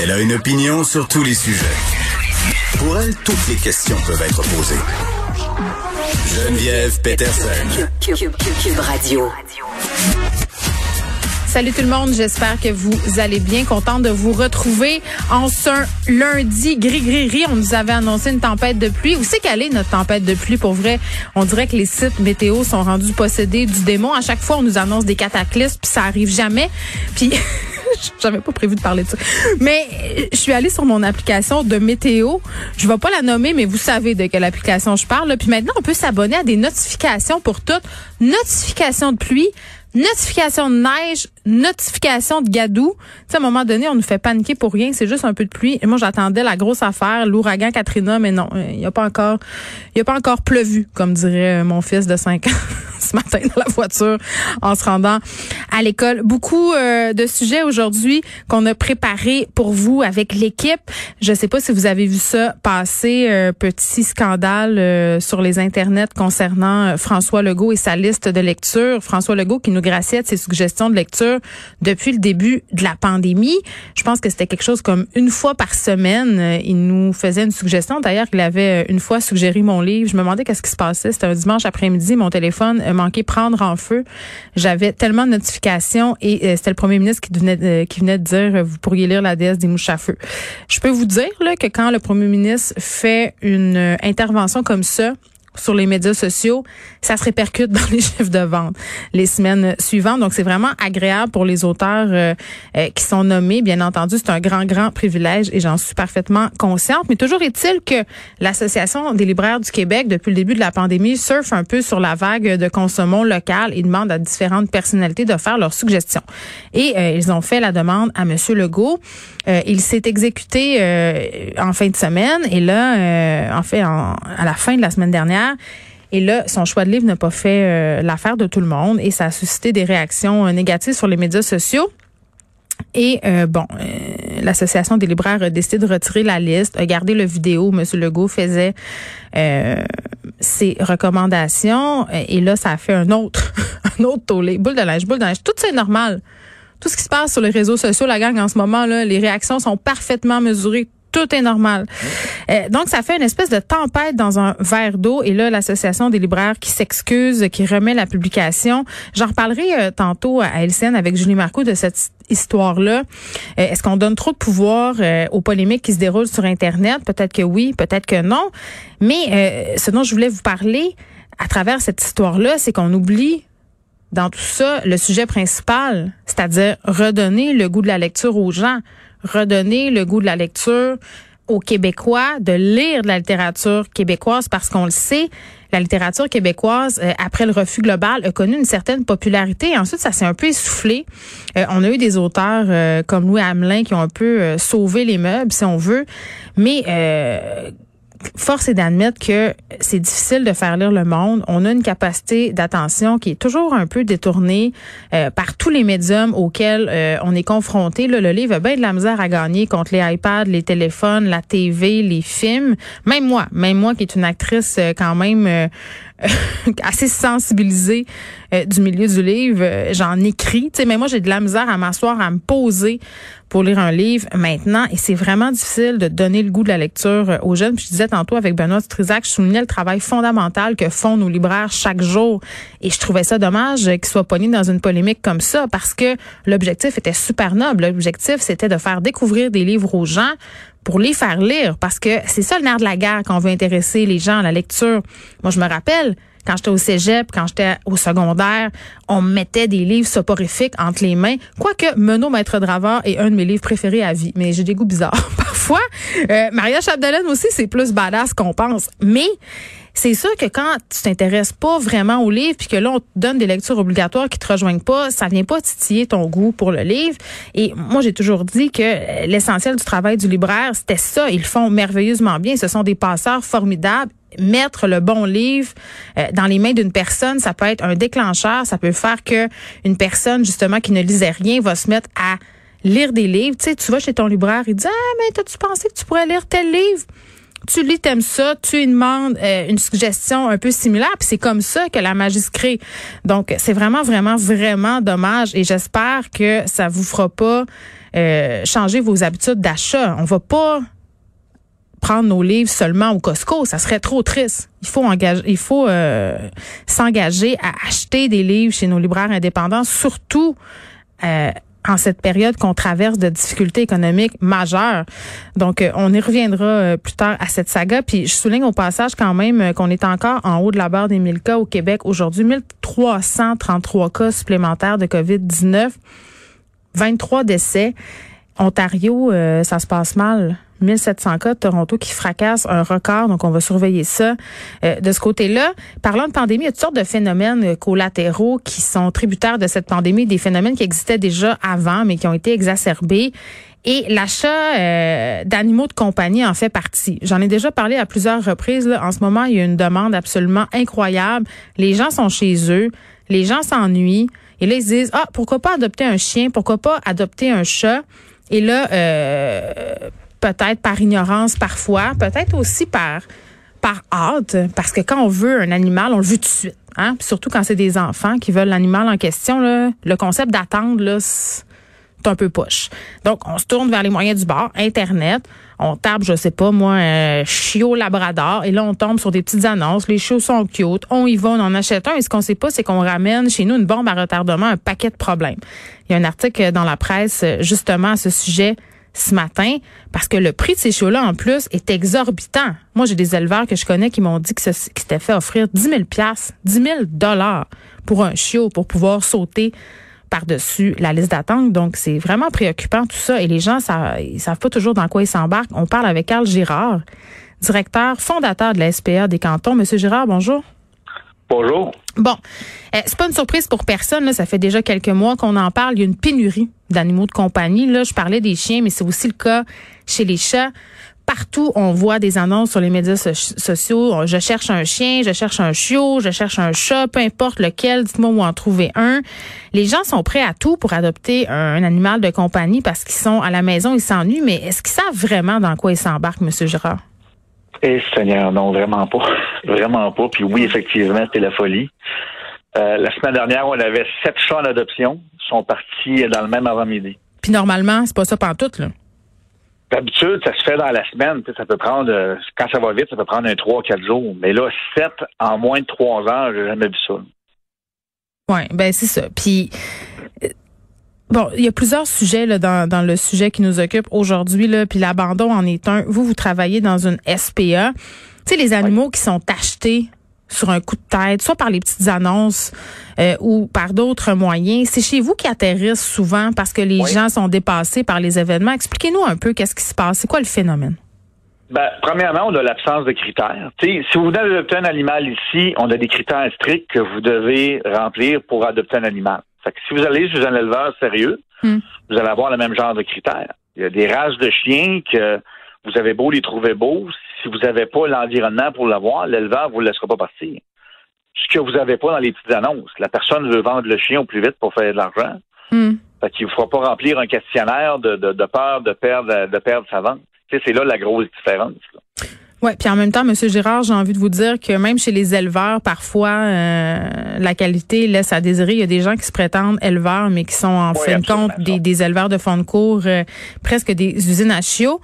Elle a une opinion sur tous les sujets. Pour elle, toutes les questions peuvent être posées. Geneviève Peterson. Cube, Radio. Salut tout le monde, j'espère que vous allez bien. Content de vous retrouver en ce lundi gris-gris-gris. On nous avait annoncé une tempête de pluie. Où c'est qu'elle est notre tempête de pluie? Pour vrai, on dirait que les sites météo sont rendus possédés du démon. À chaque fois, on nous annonce des cataclysmes, puis ça arrive jamais. Puis J'avais pas prévu de parler de ça. Mais euh, je suis allée sur mon application de météo. Je vais pas la nommer, mais vous savez de quelle application je parle. Puis maintenant, on peut s'abonner à des notifications pour toutes. Notifications de pluie, notification de neige, notification de gadou. Tu à un moment donné, on nous fait paniquer pour rien. C'est juste un peu de pluie. Et moi, j'attendais la grosse affaire, l'ouragan Katrina, mais non, il n'y a pas encore, il a pas encore pleuvu, comme dirait mon fils de 5 ans ce matin dans la voiture en se rendant à l'école. Beaucoup euh, de sujets aujourd'hui qu'on a préparés pour vous avec l'équipe. Je sais pas si vous avez vu ça passer, euh, petit scandale euh, sur les internets concernant François Legault et sa liste de lecture. François Legault qui nous graciait de ses suggestions de lecture depuis le début de la pandémie. Je pense que c'était quelque chose comme une fois par semaine. Il nous faisait une suggestion. D'ailleurs, il avait une fois suggéré mon livre. Je me demandais qu'est-ce qui se passait. C'était un dimanche après-midi. Mon téléphone manqué prendre en feu. J'avais tellement de notifications et euh, c'était le premier ministre qui venait, de, qui venait de dire euh, vous pourriez lire la déesse des mouches à feu. Je peux vous dire là, que quand le premier ministre fait une euh, intervention comme ça, sur les médias sociaux, ça se répercute dans les chiffres de vente les semaines suivantes. Donc, c'est vraiment agréable pour les auteurs euh, euh, qui sont nommés. Bien entendu, c'est un grand, grand privilège et j'en suis parfaitement consciente. Mais toujours est-il que l'Association des libraires du Québec, depuis le début de la pandémie, surfe un peu sur la vague de consommons local et demande à différentes personnalités de faire leurs suggestions. Et euh, ils ont fait la demande à Monsieur Legault. il s'est exécuté en fin de semaine et là, en fait, à la fin de la semaine dernière, et là, son choix de livre n'a pas fait euh, l'affaire de tout le monde et ça a suscité des réactions euh, négatives sur les médias sociaux. Et euh, bon, l'association des libraires a décidé de retirer la liste, a gardé le vidéo où M. Legault faisait ses recommandations. Et là, ça a fait un autre, un autre tollé. Boule de linge, boule de linge. Tout ça est normal. Tout ce qui se passe sur les réseaux sociaux, la gang, en ce moment, là, les réactions sont parfaitement mesurées tout est normal. Euh, donc, ça fait une espèce de tempête dans un verre d'eau. Et là, l'Association des libraires qui s'excuse, qui remet la publication. J'en reparlerai euh, tantôt à LCN avec Julie Marco de cette histoire-là. Euh, est-ce qu'on donne trop de pouvoir aux polémiques qui se déroulent sur Internet? Peut-être que oui, peut-être que non. Mais ce dont je voulais vous parler à travers cette histoire-là, c'est qu'on oublie dans tout ça le sujet principal, c'est-à-dire redonner le goût de la lecture aux gens redonner le goût de la lecture aux Québécois de lire de la littérature québécoise parce qu'on le sait, la littérature québécoise, euh, après le refus global, a connu une certaine popularité. Ensuite, ça s'est un peu essoufflé. Euh, on a eu des auteurs euh, comme Louis Hamelin qui ont un peu sauvé les meubles, si on veut. Mais force est d'admettre que c'est difficile de faire lire le monde. On a une capacité d'attention qui est toujours un peu détournée euh, par tous les médiums auxquels euh, on est confronté. le livre a bien de la misère à gagner contre les iPads, les téléphones, la TV, les films. Même moi, même moi qui est une actrice euh, quand même assez sensibilisée du milieu du livre, j'en écris. Mais moi j'ai de la misère à m'asseoir, à me poser pour lire un livre maintenant. Et c'est vraiment difficile de donner le goût de la lecture euh, aux jeunes. Puis je disais tantôt avec Benoît Trizac, je soulignais le travail fondamental que font nos libraires chaque jour. Et je trouvais ça dommage qu'ils soient pognés dans une polémique comme ça parce que l'objectif était super noble. L'objectif, c'était de faire découvrir des livres aux gens pour les faire lire parce que c'est ça le nerf de la guerre quand on veut intéresser les gens à la lecture. Moi, je me rappelle, quand j'étais au cégep, quand j'étais au secondaire, on mettait des livres soporifiques entre les mains. Quoique Menot Maître Draveur est un de mes livres préférés à vie, mais j'ai des goûts bizarres parfois. Euh, Maria Chapdelaine aussi, c'est plus badass qu'on pense. Mais c'est sûr que quand tu t'intéresses pas vraiment au livre, puis que là, on te donne des lectures obligatoires qui te rejoignent pas, ça vient pas titiller ton goût pour le livre. Et moi, j'ai toujours dit que l'essentiel du travail du libraire, c'était ça. Ils le font merveilleusement bien. Ce sont des passeurs formidables mettre le bon livre euh, dans les mains d'une personne, ça peut être un déclencheur, ça peut faire que une personne justement qui ne lisait rien va se mettre à lire des livres. Tu sais, tu vas chez ton libraire, il dit "Ah, mais t'as-tu pensé que tu pourrais lire tel livre tu lis, t'aimes ça, tu lui demandes euh, une suggestion un peu similaire, puis c'est comme ça que la magie crée. Donc, c'est vraiment, vraiment, vraiment dommage et j'espère que ça vous fera pas euh, changer vos habitudes d'achat. On va pas prendre nos livres seulement au Costco, ça serait trop triste. Il faut engager, il faut euh, s'engager à acheter des livres chez nos libraires indépendants, surtout euh, en cette période qu'on traverse de difficultés économiques majeures. Donc, euh, on y reviendra euh, plus tard à cette saga. Puis, je souligne au passage quand même euh, qu'on est encore en haut de la barre des 1000 cas au Québec aujourd'hui. 1333 cas supplémentaires de COVID-19, 23 décès. Ontario, ça se passe mal. 1700 cas de Toronto qui fracasse un record, donc on va surveiller ça euh, de ce côté-là. Parlant de pandémie, il y a toutes sortes de phénomènes euh, collatéraux qui sont tributaires de cette pandémie, des phénomènes qui existaient déjà avant, mais qui ont été exacerbés. Et l'achat euh, d'animaux de compagnie en fait partie. J'en ai déjà parlé à plusieurs reprises. Là. En ce moment, il y a une demande absolument incroyable. Les gens sont chez eux, les gens s'ennuient. Et là, ils se disent, ah, pourquoi pas adopter un chien, pourquoi pas adopter un chat. Et là, euh, peut-être par ignorance parfois, peut-être aussi par par hâte, parce que quand on veut un animal, on le veut tout de suite. Hein? surtout quand c'est des enfants qui veulent l'animal en question, là, le concept d'attendre, là, c'est un peu poche. Donc, on se tourne vers les moyens du bord, Internet. On tape, je sais pas, moi, un chiot labrador. Et là, on tombe sur des petites annonces. Les chiots sont cute. On y va, on en achète un. Et ce qu'on sait pas, c'est qu'on ramène chez nous une bombe à retardement, un paquet de problèmes. Il y a un article dans la presse, justement, à ce sujet ce matin parce que le prix de ces chiots-là, en plus, est exorbitant. Moi, j'ai des éleveurs que je connais qui m'ont dit que c'était fait offrir 10 000 10 000 dollars pour un chiot pour pouvoir sauter par-dessus la liste d'attente. Donc, c'est vraiment préoccupant tout ça. Et les gens, ça, ils savent pas toujours dans quoi ils s'embarquent. On parle avec Carl Girard, directeur fondateur de la SPA des cantons. Monsieur Girard, bonjour. Bonjour. Bon, euh, c'est pas une surprise pour personne. Ça fait déjà quelques mois qu'on en parle. Il y a une pénurie d'animaux de compagnie. Là, je parlais des chiens, mais c'est aussi le cas chez les chats. Partout, on voit des annonces sur les médias sociaux. Je cherche un chien, je cherche un chiot, je cherche un chat, peu importe lequel, dites-moi où en trouver un. Les gens sont prêts à tout pour adopter un, animal de compagnie parce qu'ils sont à la maison, ils s'ennuient, mais est-ce qu'ils savent vraiment dans quoi ils s'embarquent, Monsieur Girard? Eh, Seigneur, non, vraiment pas. vraiment pas. Puis oui, effectivement, c'était la folie. Euh, la semaine dernière, on avait sept chats en adoption. Ils sont partis dans le même avant-midi. Puis normalement, c'est pas ça tout là. D'habitude, ça se fait dans la semaine. Ça peut prendre, euh, quand ça va vite, ça peut prendre un trois, quatre jours. Mais là, sept en moins de trois heures, j'ai jamais vu ça. Oui, ben c'est ça. Puis Bon, il y a plusieurs sujets là, dans, dans le sujet qui nous occupe aujourd'hui, là, puis l'abandon en est un. Vous, vous travaillez dans une SPA. Tu sais, les animaux qui sont achetés sur un coup de tête, soit par les petites annonces euh, ou par d'autres moyens, c'est chez vous qui atterrissent souvent parce que les gens sont dépassés par les événements. Expliquez-nous un peu qu'est-ce qui se passe. C'est quoi le phénomène? Ben, premièrement, on a l'absence de critères. si vous venez d'adopter un animal ici, on a des critères stricts que vous devez remplir pour adopter un animal si vous allez chez un éleveur sérieux, hmm. vous allez avoir le même genre de critères. Il y a des races de chiens que vous avez beau les trouver beaux, si vous n'avez pas l'environnement pour l'avoir, l'éleveur ne vous laissera pas partir. Ce que vous n'avez pas dans les petites annonces. La personne veut vendre le chien au plus vite pour faire de l'argent. Hmm. Fait qu'il ne faudra pas remplir un questionnaire de, peur de perdre, de perdre sa vente. c'est là la grosse différence. Oui, puis en même temps, Monsieur Girard, j'ai envie de vous dire que même chez les éleveurs, parfois, euh, la qualité laisse à désirer. Il y a des gens qui se prétendent éleveurs, mais qui sont en fin de compte des, éleveurs de fond de cours, euh, presque des usines à chiots.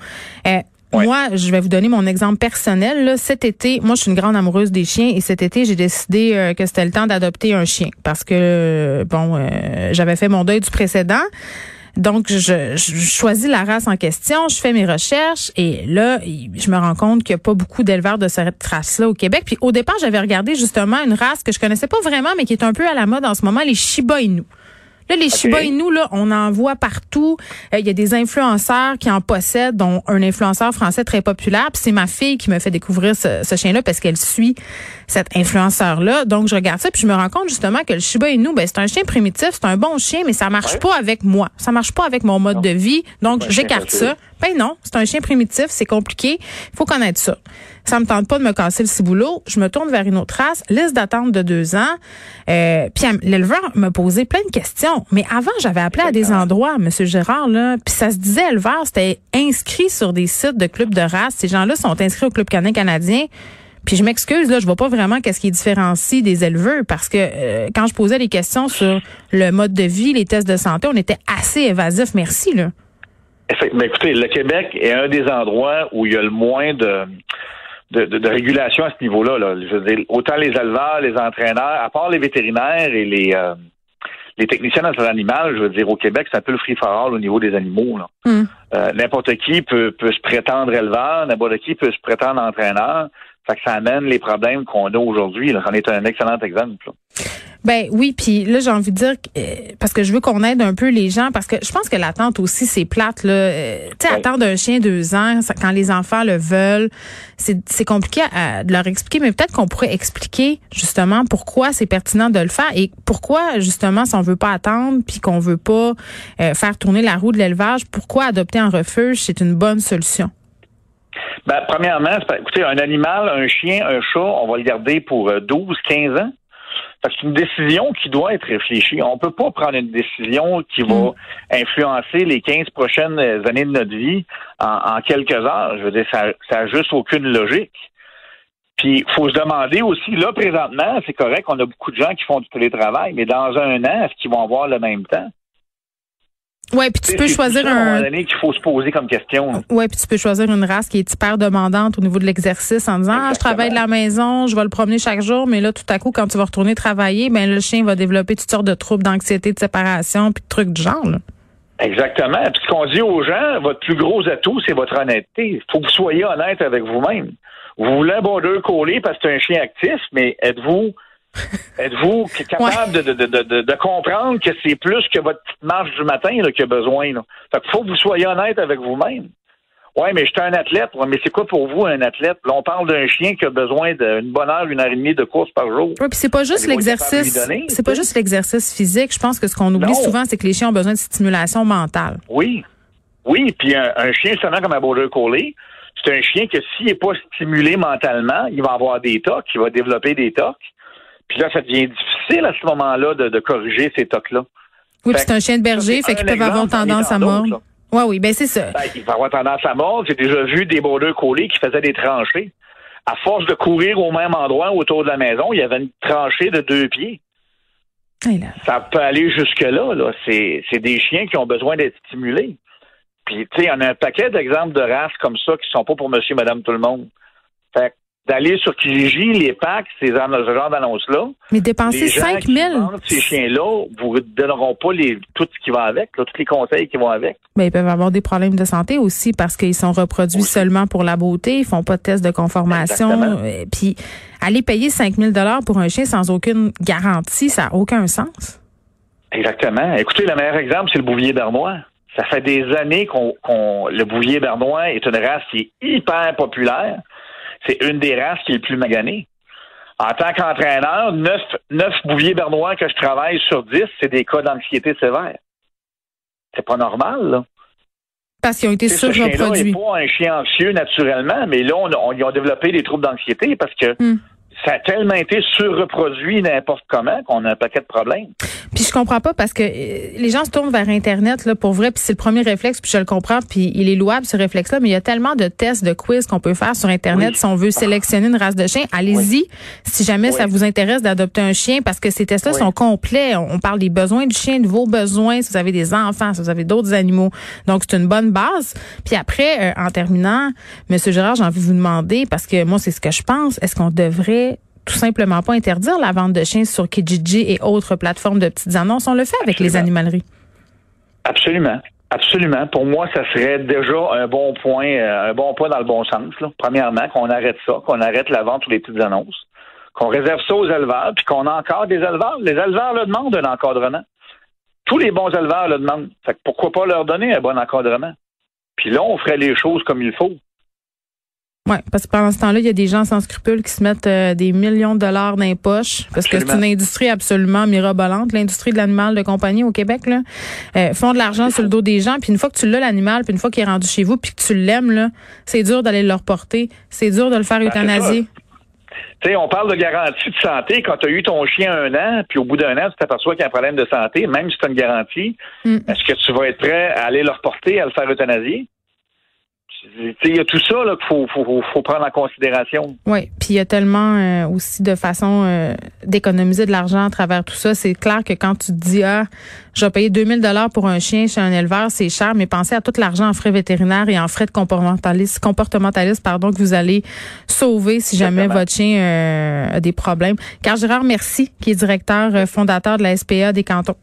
Euh, moi, je vais vous donner mon exemple personnel. Là. Cet été, moi, je suis une grande amoureuse des chiens et cet été, j'ai décidé que c'était le temps d'adopter un chien parce que, bon, j'avais fait mon deuil du précédent. Donc, je, choisis la race en question, je fais mes recherches et là, je me rends compte qu'il n'y a pas beaucoup d'éleveurs de cette race-là au Québec. Puis au départ, j'avais regardé justement une race que je connaissais pas vraiment, mais qui est un peu à la mode en ce moment, les Shiba Inu. Là, les Shiba Inu, là, on en voit partout. Euh, il y a des influenceurs qui en possèdent, dont un influenceur français très populaire. Puis c'est ma fille qui me fait découvrir ce, chien-là parce qu'elle suit cet influenceur-là. Donc, je regarde ça puis je me rends compte justement que le Shiba Inu, ben, c'est un chien primitif, c'est un bon chien, mais ça marche pas avec moi. Ça marche pas avec mon mode de vie. Donc, j'écarte ça. Ben non, c'est un chien primitif, c'est compliqué. Il faut connaître ça. Ça me tente pas de me casser le ciboulot. Je me tourne vers une autre race, liste d'attente de deux ans. Euh, puis l'éleveur me posait plein de questions. Mais avant, j'avais appelé à des endroits, Monsieur Gérard, là, puis ça se disait éleveur, c'était inscrit sur des sites de clubs de race. Ces gens-là sont inscrits au Club canin canadien. Puis je m'excuse, là, je vois pas vraiment qu'est-ce qui différencie des éleveurs parce que euh, quand je posais des questions sur le mode de vie, les tests de santé, on était assez évasif. Merci, là. Mais écoutez, le Québec est un des endroits où il y a le moins de, de, régulation à ce niveau-là. Je veux dire, autant les éleveurs, les entraîneurs, à part les vétérinaires et les euh, les techniciens dans animal, je veux dire, au Québec, c'est un peu le free for all au niveau des animaux. Mm. Euh, n'importe qui peut, peut se prétendre éleveur, n'importe qui peut se prétendre entraîneur. Ça, que ça amène les problèmes qu'on a aujourd'hui. C'en est un excellent exemple. Ben oui, puis là j'ai envie de dire euh, parce que je veux qu'on aide un peu les gens parce que je pense que l'attente aussi c'est plate là. Euh, tu sais attendre un chien deux ans quand les enfants le veulent, c'est compliqué de leur expliquer, mais peut-être qu'on pourrait expliquer justement pourquoi c'est pertinent de le faire et pourquoi justement si on veut pas attendre puis qu'on veut pas euh, faire tourner la roue de l'élevage, pourquoi adopter un refuge c'est une bonne solution. Ben, premièrement, écoutez, un animal, un chien, un chat, on va le garder pour 12, 15 ans. C'est une décision qui doit être réfléchie. On peut pas prendre une décision qui va mm. influencer les 15 prochaines années de notre vie en, quelques heures. Je veux dire, ça n'a juste aucune logique. Puis, il faut se demander aussi, là, présentement, c'est correct, on a beaucoup de gens qui font du télétravail, mais dans un an, est-ce qu'ils vont avoir le même temps? Ouais, puis tu peux choisir un. qu'il faut se poser comme question. Ouais, puis tu peux choisir une race qui est hyper demandante au niveau de l'exercice en disant ah, je travaille de la maison, je vais le promener chaque jour, mais là tout à coup quand tu vas retourner travailler, ben le chien va développer toutes sortes de troubles d'anxiété, de séparation, puis de trucs du genre. Exactement. Puis ce qu'on dit aux gens, votre plus gros atout, c'est votre honnêteté. Il faut que vous soyez honnête avec vous-même. Vous voulez un border collé parce que c'est un chien actif, mais êtes-vous Êtes-vous capable de, de, de, de, comprendre que c'est plus que votre petite marche du matin qu'il a besoin? Là? Fait faut que vous soyez honnête avec vous-même. Oui, mais j'étais un athlète. mais c'est quoi pour vous un athlète? Là, on parle d'un chien qui a besoin d'une bonne heure, une heure et demie de course par jour. Oui, puis c'est pas juste l'exercice. C'est pas juste l'exercice physique. Je pense que ce qu'on oublie souvent, c'est que les chiens ont besoin de stimulation mentale. Oui. Oui, puis un, chien seulement comme un border collie, c'est un chien que s'il n'est pas stimulé mentalement, il va avoir des tocs, il va développer des tocs. Puis là, ça devient difficile à ce moment-là de, corriger ces tocs-là. Oui, c'est un chien de berger, fait qu'il peut avoir tendance à mordre. Oui, oui, ben c'est ça. Ben, il va avoir tendance à mordre. J'ai déjà vu des border collés qui faisaient des tranchées. À force de courir au même endroit autour de la maison, il y avait une tranchée de deux pieds. Ça peut aller jusque-là. Là. C'est, des chiens qui ont besoin d'être stimulés. Puis, tu sais, on a un paquet d'exemples de races comme ça qui sont pas pour monsieur, madame, tout le monde. Fait d'aller sur Kijiji, les packs, ces ce genre d'annonces-là. Mais dépenser 5 000. Ces chiens-là vous donneront pas les, tout ce qui va avec, tous les conseils qui vont avec. Mais ils peuvent avoir des problèmes de santé aussi parce qu'ils sont reproduits seulement pour la beauté, ils font pas de test de conformation. Puis aller payer 5 000 pour un chien sans aucune garantie, ça n'a aucun sens. Exactement. Écoutez, le meilleur exemple, c'est le bouvier bernois. Ça fait des années qu'on, le bouvier bernois est une race qui est hyper populaire c'est une des races qui est le plus maganée. En tant qu'entraîneur, neuf, neuf bouviers bernois que je travaille sur dix, c'est des cas d'anxiété sévère. C'est pas normal, là. Parce qu'ils ont été surreproduits. Ce pas un chien anxieux naturellement, mais là, on, ils ont développé des troubles d'anxiété parce que hmm ça a tellement été surreproduit n'importe comment qu'on a un paquet de problèmes. Puis je comprends pas parce que euh, les gens se tournent vers Internet là pour vrai, puis c'est le premier réflexe, puis je le comprends, puis il est louable ce réflexe-là, mais il y a tellement de tests, de quiz qu'on peut faire sur Internet si on veut sélectionner une race de chien. Allez-y si jamais ça vous intéresse d'adopter un chien parce que ces tests-là sont complets. On parle des besoins du chien, de vos besoins, si vous avez des enfants, si vous avez d'autres animaux. Donc c'est une bonne base. Puis après, euh, en terminant, Monsieur Gérard, j'ai envie de vous demander, parce que moi c'est ce que je pense, est-ce qu'on devrait tout simplement pas interdire la vente de chiens sur Kijiji et autres plateformes de petites annonces. On le fait avec les animaleries. Absolument. Absolument. Pour moi, ça serait déjà un bon point, euh, un bon point dans le bon sens. Premièrement, qu'on arrête ça, qu'on arrête la vente sur les petites annonces, qu'on réserve ça aux éleveurs, puis qu'on a encore des éleveurs. Les éleveurs le demandent un encadrement. Tous les bons éleveurs le demandent. Fait que pourquoi pas leur donner un bon encadrement? Puis là, on ferait les choses comme il faut. Oui, parce que pendant ce temps-là, il y a des gens sans scrupules qui se mettent euh, des millions de dollars dans les poches, parce que c'est une industrie absolument mirobolante, l'industrie de l'animal de compagnie au Québec. Là, euh, font de l'argent sur le dos des gens, puis une fois que tu l'as l'animal, puis une fois qu'il est rendu chez vous, puis que tu l'aimes, là, c'est dur d'aller le reporter, c'est dur de le faire ben, euthanasier. Tu sais, on parle de garantie de santé. Quand tu as eu ton chien un an, puis au bout d'un an, tu t'aperçois qu'il y a un problème de santé, même si tu as une garantie, mm. est-ce que tu vas être prêt à aller le reporter, à le faire euthanasier? Il y a tout ça qu'il faut, faut, faut, prendre en considération. Oui, puis il y a tellement euh, aussi de façons euh, d'économiser de l'argent à travers tout ça. C'est clair que quand tu te dis ah, je vais payer 2000 dollars pour un chien chez un éleveur, c'est cher, mais pensez à tout l'argent en frais vétérinaires et en frais de comportementaliste, comportementaliste pardon, que vous allez sauver si jamais votre chien euh, a des problèmes. Car Gérard Merci, qui est directeur fondateur de la SPA des cantons.